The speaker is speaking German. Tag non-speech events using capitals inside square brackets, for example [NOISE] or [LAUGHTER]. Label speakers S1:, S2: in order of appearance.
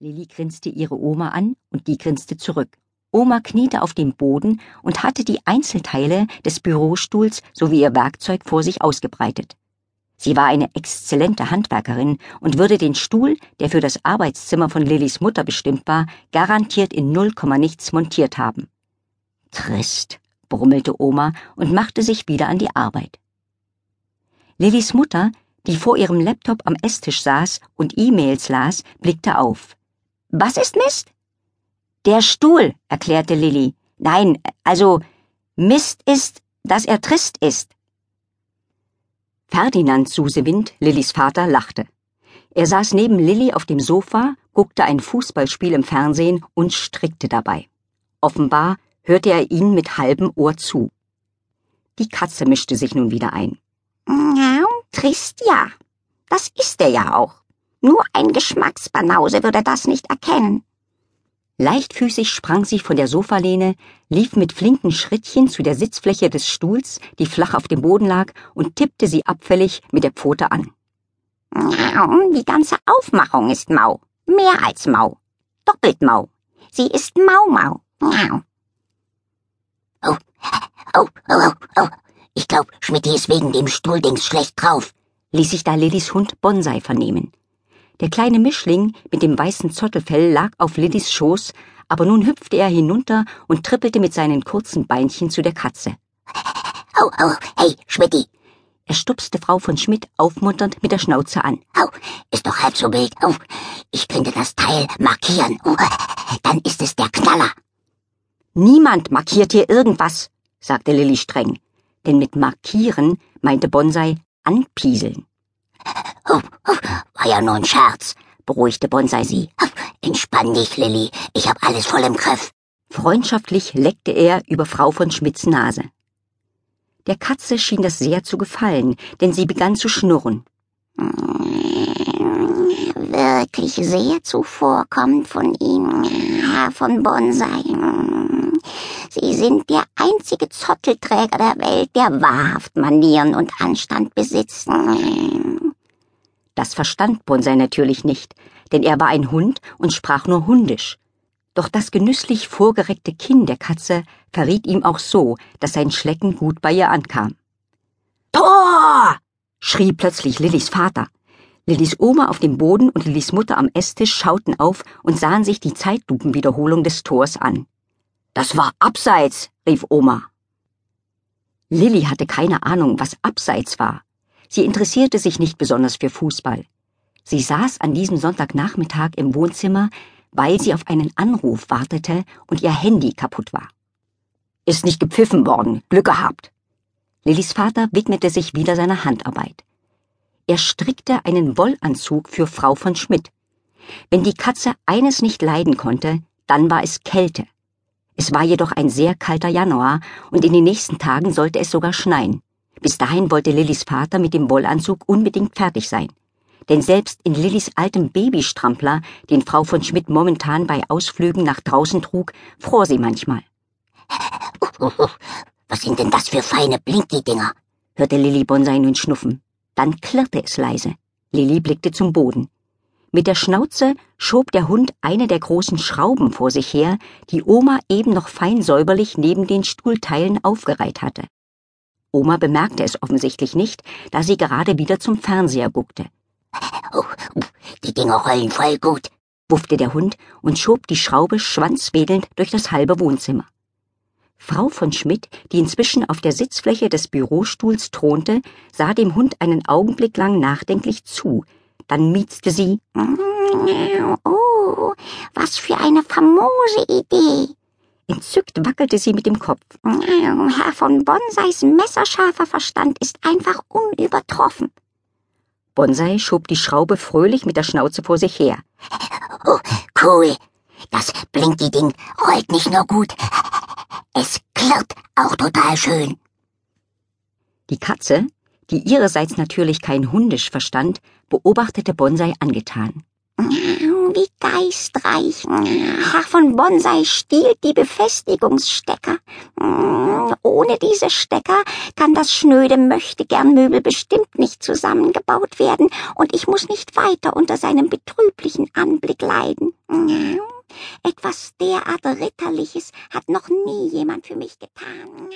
S1: Lilli grinste ihre Oma an und die grinste zurück. Oma kniete auf dem Boden und hatte die Einzelteile des Bürostuhls sowie ihr Werkzeug vor sich ausgebreitet. Sie war eine exzellente Handwerkerin und würde den Stuhl, der für das Arbeitszimmer von Lillys Mutter bestimmt war, garantiert in null Komma nichts montiert haben. Trist, brummelte Oma und machte sich wieder an die Arbeit. Lillys Mutter, die vor ihrem Laptop am Esstisch saß und E-Mails las, blickte auf. Was ist Mist? Der Stuhl, erklärte Lilli. Nein, also Mist ist, dass er trist ist. Ferdinand Susewind, Lillis Vater, lachte. Er saß neben Lilli auf dem Sofa, guckte ein Fußballspiel im Fernsehen und strickte dabei. Offenbar hörte er ihn mit halbem Ohr zu. Die Katze mischte sich nun wieder ein.
S2: Ja, trist ja. Das ist er ja auch. Nur ein Geschmacksbanause würde das nicht erkennen.
S1: Leichtfüßig sprang sie von der Sofalehne, lief mit flinken Schrittchen zu der Sitzfläche des Stuhls, die flach auf dem Boden lag, und tippte sie abfällig mit der Pfote an.
S2: Die ganze Aufmachung ist mau. Mehr als mau. Doppelt mau. Sie ist mau-mau.
S3: Oh, oh, oh, oh, oh. Ich glaub, Schmidti ist wegen dem Stuhldings schlecht drauf,
S1: ließ sich da Lillys Hund Bonsai vernehmen. Der kleine Mischling mit dem weißen Zottelfell lag auf Lillys Schoß, aber nun hüpfte er hinunter und trippelte mit seinen kurzen Beinchen zu der Katze.
S3: Au, au, hey, Schmidti.
S1: Er stupste Frau von Schmidt aufmunternd mit der Schnauze an.
S3: Au, ist doch halb so wild. Au, ich könnte das Teil markieren. Oh, dann ist es der Knaller.
S1: Niemand markiert hier irgendwas, sagte Lilly streng. Denn mit markieren meinte Bonsai anpieseln.
S3: Oh, oh, war ja nur ein Scherz, beruhigte Bonsai sie. Entspann dich, Lilly, ich hab alles voll im Griff.
S1: Freundschaftlich leckte er über Frau von Schmidts Nase. Der Katze schien das sehr zu gefallen, denn sie begann zu schnurren.
S2: Wirklich sehr zuvorkommend von Ihnen, Herr von Bonsai. Sie sind der einzige Zottelträger der Welt, der wahrhaft Manieren und Anstand besitzt.
S1: Das verstand Bonsai natürlich nicht, denn er war ein Hund und sprach nur Hundisch. Doch das genüsslich vorgereckte Kinn der Katze verriet ihm auch so, dass sein Schlecken gut bei ihr ankam. Tor! schrie plötzlich Lillys Vater. Lillys Oma auf dem Boden und Lillys Mutter am Esstisch schauten auf und sahen sich die Zeitlupenwiederholung des Tors an. Das war abseits, rief Oma. Lilly hatte keine Ahnung, was abseits war. Sie interessierte sich nicht besonders für Fußball. Sie saß an diesem Sonntagnachmittag im Wohnzimmer, weil sie auf einen Anruf wartete und ihr Handy kaputt war. Ist nicht gepfiffen worden, Glück gehabt. Lillys Vater widmete sich wieder seiner Handarbeit. Er strickte einen Wollanzug für Frau von Schmidt. Wenn die Katze eines nicht leiden konnte, dann war es Kälte. Es war jedoch ein sehr kalter Januar und in den nächsten Tagen sollte es sogar schneien. Bis dahin wollte Lillys Vater mit dem Wollanzug unbedingt fertig sein. Denn selbst in Lillys altem Babystrampler, den Frau von Schmidt momentan bei Ausflügen nach draußen trug, fror sie manchmal. [LAUGHS]
S3: Was sind denn das für feine Blinky-Dinger?
S1: hörte Lilly Bonsai nun schnuffen. Dann klirrte es leise. Lilly blickte zum Boden. Mit der Schnauze schob der Hund eine der großen Schrauben vor sich her, die Oma eben noch fein säuberlich neben den Stuhlteilen aufgereiht hatte. Oma bemerkte es offensichtlich nicht, da sie gerade wieder zum Fernseher guckte.
S3: Oh, die Dinger rollen voll gut,
S1: wuffte der Hund und schob die Schraube schwanzwedelnd durch das halbe Wohnzimmer. Frau von Schmidt, die inzwischen auf der Sitzfläche des Bürostuhls thronte, sah dem Hund einen Augenblick lang nachdenklich zu, dann miezte sie
S2: Oh, was für eine famose Idee.
S1: Entzückt wackelte sie mit dem Kopf.
S2: Herr von Bonsais messerscharfer Verstand ist einfach unübertroffen.
S1: Bonsai schob die Schraube fröhlich mit der Schnauze vor sich her.
S3: Oh, cool. Das Blinky-Ding rollt nicht nur gut, es klirrt auch total schön.
S1: Die Katze, die ihrerseits natürlich kein Hundisch verstand, beobachtete Bonsai angetan. [LAUGHS]
S2: Wie geistreich. Herr von Bonsai stiehlt die Befestigungsstecker. Ohne diese Stecker kann das schnöde Möchtegern-Möbel bestimmt nicht zusammengebaut werden und ich muss nicht weiter unter seinem betrüblichen Anblick leiden. Etwas derart Ritterliches hat noch nie jemand für mich getan.